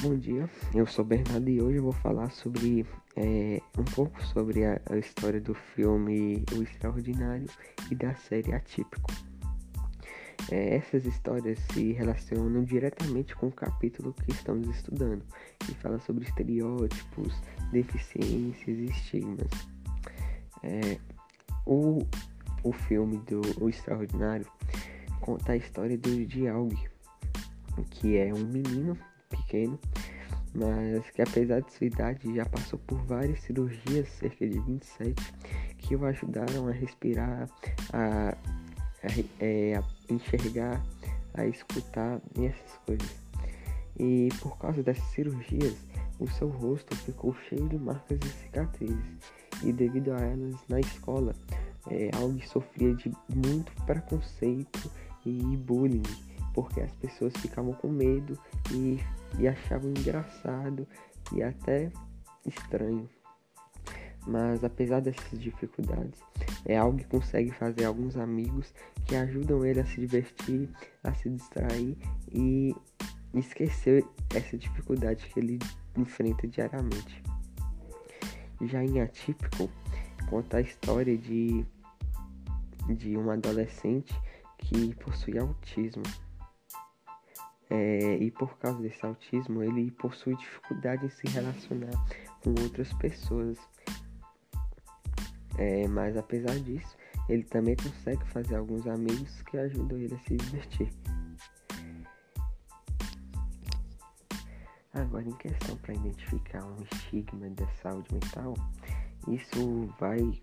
Bom dia, eu sou Bernardo e hoje eu vou falar sobre é, um pouco sobre a, a, história do filme O Extraordinário e da série Atípico. É, essas histórias se relacionam diretamente com o capítulo que estamos estudando, que fala sobre estereótipos, deficiências e estigmas. É, o, o filme do O Extraordinário conta a história do Dialg, que é um menino pequeno, mas que apesar de sua idade já passou por várias cirurgias, cerca de 27, que o ajudaram a respirar, a, a, é, a enxergar, a escutar e essas coisas. E por causa dessas cirurgias, o seu rosto ficou cheio de marcas e cicatrizes, e devido a elas, na escola, é, sofria de muito preconceito e bullying, porque as pessoas ficavam com medo e e achavam engraçado e até estranho. Mas apesar dessas dificuldades, é algo que consegue fazer alguns amigos que ajudam ele a se divertir, a se distrair e esquecer essa dificuldade que ele enfrenta diariamente. Já em Atípico, conta a história de, de um adolescente que possui autismo. É, e por causa desse autismo, ele possui dificuldade em se relacionar com outras pessoas. É, mas apesar disso, ele também consegue fazer alguns amigos que ajudam ele a se divertir. Agora, em questão para identificar um estigma da saúde mental, isso vai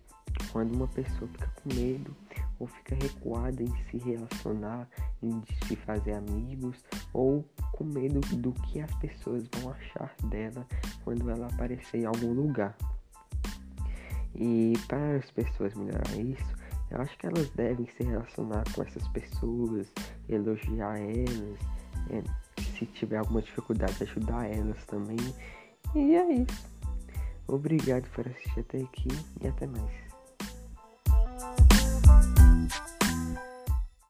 quando uma pessoa fica com medo ou fica recuada em se relacionar, em se fazer amigos, ou com medo do que as pessoas vão achar dela quando ela aparecer em algum lugar. E para as pessoas melhorar isso, eu acho que elas devem se relacionar com essas pessoas, elogiar elas, é, se tiver alguma dificuldade, ajudar elas também. E é isso. Obrigado por assistir até aqui e até mais.